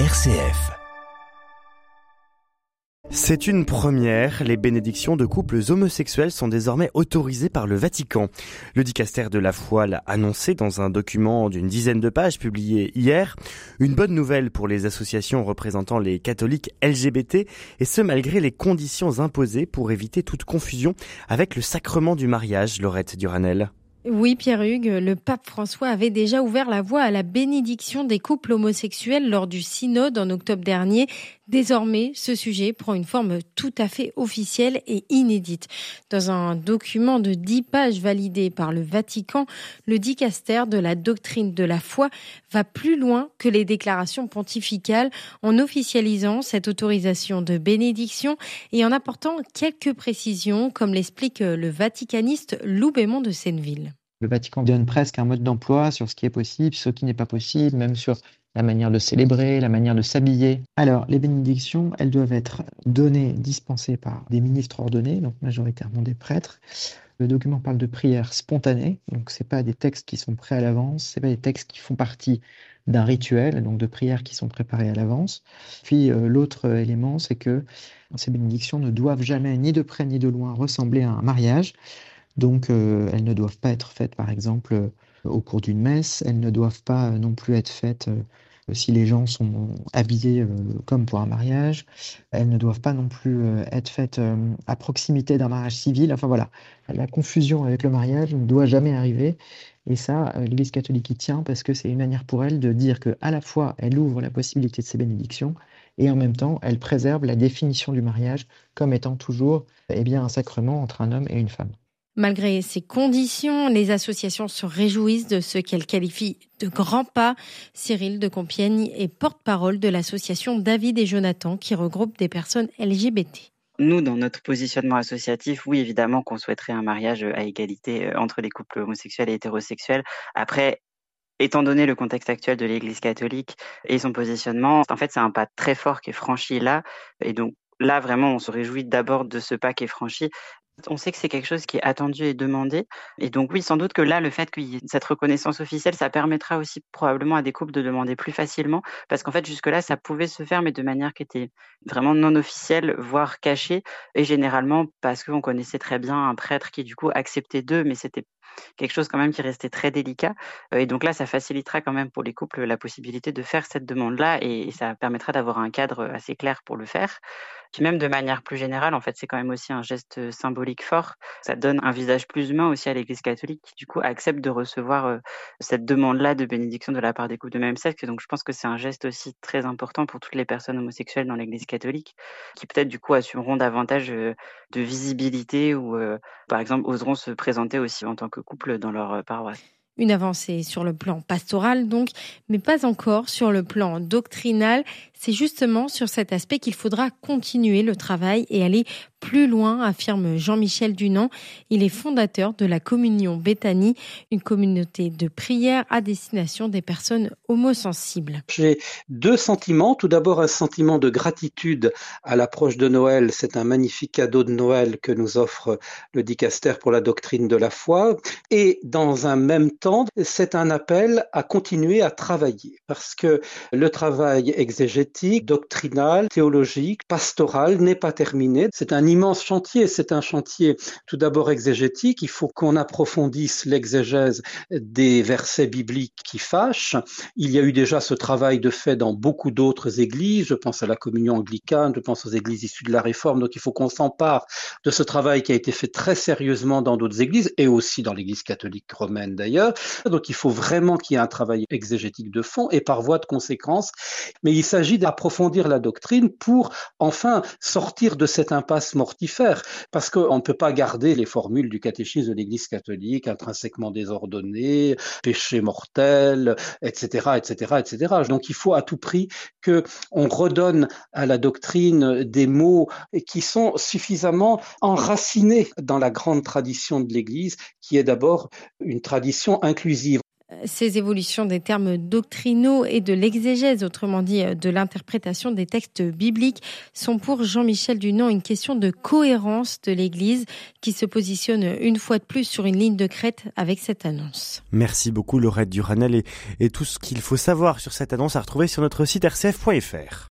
RCF. C'est une première. Les bénédictions de couples homosexuels sont désormais autorisées par le Vatican. Le dicaster de la foi l'a annoncé dans un document d'une dizaine de pages publié hier. Une bonne nouvelle pour les associations représentant les catholiques LGBT et ce malgré les conditions imposées pour éviter toute confusion avec le sacrement du mariage, Laurette Duranel. Oui, Pierre-Hugues, le pape François avait déjà ouvert la voie à la bénédiction des couples homosexuels lors du synode en octobre dernier. Désormais, ce sujet prend une forme tout à fait officielle et inédite. Dans un document de dix pages validé par le Vatican, le dicaster de la doctrine de la foi va plus loin que les déclarations pontificales en officialisant cette autorisation de bénédiction et en apportant quelques précisions, comme l'explique le vaticaniste Lou Bémond de Senneville. Le Vatican donne presque un mode d'emploi sur ce qui est possible, ce qui n'est pas possible, même sur la manière de célébrer, la manière de s'habiller. Alors, les bénédictions, elles doivent être données, dispensées par des ministres ordonnés, donc majoritairement des prêtres. Le document parle de prières spontanées, donc c'est pas des textes qui sont prêts à l'avance, c'est pas des textes qui font partie d'un rituel, donc de prières qui sont préparées à l'avance. Puis euh, l'autre élément, c'est que ces bénédictions ne doivent jamais, ni de près ni de loin, ressembler à un mariage. Donc, euh, elles ne doivent pas être faites, par exemple, euh, au cours d'une messe. Elles ne doivent pas euh, non plus être faites si les gens sont habillés comme pour un mariage. Elles ne doivent pas non plus être faites à proximité d'un mariage civil. Enfin voilà, la confusion avec le mariage ne doit jamais arriver. Et ça, l'Église catholique y tient parce que c'est une manière pour elle de dire que à la fois elle ouvre la possibilité de ces bénédictions et en même temps elle préserve la définition du mariage comme étant toujours eh bien, un sacrement entre un homme et une femme. Malgré ces conditions, les associations se réjouissent de ce qu'elles qualifient de grands pas. Cyril de Compiègne est porte-parole de l'association David et Jonathan qui regroupe des personnes LGBT. Nous, dans notre positionnement associatif, oui, évidemment qu'on souhaiterait un mariage à égalité euh, entre les couples homosexuels et hétérosexuels. Après, étant donné le contexte actuel de l'Église catholique et son positionnement, en fait, c'est un pas très fort qui est franchi là. Et donc, là, vraiment, on se réjouit d'abord de ce pas qui est franchi, on sait que c'est quelque chose qui est attendu et demandé. Et donc oui, sans doute que là, le fait qu'il y ait cette reconnaissance officielle, ça permettra aussi probablement à des couples de demander plus facilement, parce qu'en fait, jusque-là, ça pouvait se faire, mais de manière qui était vraiment non officielle, voire cachée, et généralement parce qu'on connaissait très bien un prêtre qui, du coup, acceptait d'eux, mais c'était quelque chose quand même qui restait très délicat. Euh, et donc là, ça facilitera quand même pour les couples la possibilité de faire cette demande-là et ça permettra d'avoir un cadre assez clair pour le faire. Puis même de manière plus générale, en fait, c'est quand même aussi un geste symbolique fort. Ça donne un visage plus humain aussi à l'Église catholique qui, du coup, accepte de recevoir euh, cette demande-là de bénédiction de la part des couples de même sexe. Donc je pense que c'est un geste aussi très important pour toutes les personnes homosexuelles dans l'Église catholique qui peut-être, du coup, assumeront davantage euh, de visibilité ou, par exemple, oseront se présenter aussi en tant que couple dans leur euh, paroisse. Une avancée sur le plan pastoral donc, mais pas encore sur le plan doctrinal. C'est justement sur cet aspect qu'il faudra continuer le travail et aller plus loin, affirme Jean-Michel Dunant. Il est fondateur de la Communion Béthanie, une communauté de prière à destination des personnes homosensibles. J'ai deux sentiments. Tout d'abord, un sentiment de gratitude à l'approche de Noël. C'est un magnifique cadeau de Noël que nous offre le dicaster pour la doctrine de la foi. Et dans un même temps, c'est un appel à continuer à travailler parce que le travail exégétique, doctrinal, théologique, pastoral n'est pas terminé. C'est un immense chantier. C'est un chantier tout d'abord exégétique. Il faut qu'on approfondisse l'exégèse des versets bibliques qui fâchent. Il y a eu déjà ce travail de fait dans beaucoup d'autres églises. Je pense à la communion anglicane, je pense aux églises issues de la réforme. Donc il faut qu'on s'empare de ce travail qui a été fait très sérieusement dans d'autres églises et aussi dans l'église catholique romaine d'ailleurs. Donc il faut vraiment qu'il y ait un travail exégétique de fond et par voie de conséquence. Mais il d'approfondir la doctrine pour enfin sortir de cette impasse mortifère, parce qu'on ne peut pas garder les formules du catéchisme de l'Église catholique, intrinsèquement désordonnées, péché mortel, etc., etc., etc. Donc il faut à tout prix que on redonne à la doctrine des mots qui sont suffisamment enracinés dans la grande tradition de l'Église, qui est d'abord une tradition inclusive. Ces évolutions des termes doctrinaux et de l'exégèse, autrement dit de l'interprétation des textes bibliques, sont pour Jean-Michel Dunant une question de cohérence de l'Église qui se positionne une fois de plus sur une ligne de crête avec cette annonce. Merci beaucoup Laurette Duranel et, et tout ce qu'il faut savoir sur cette annonce à retrouver sur notre site rcf.fr.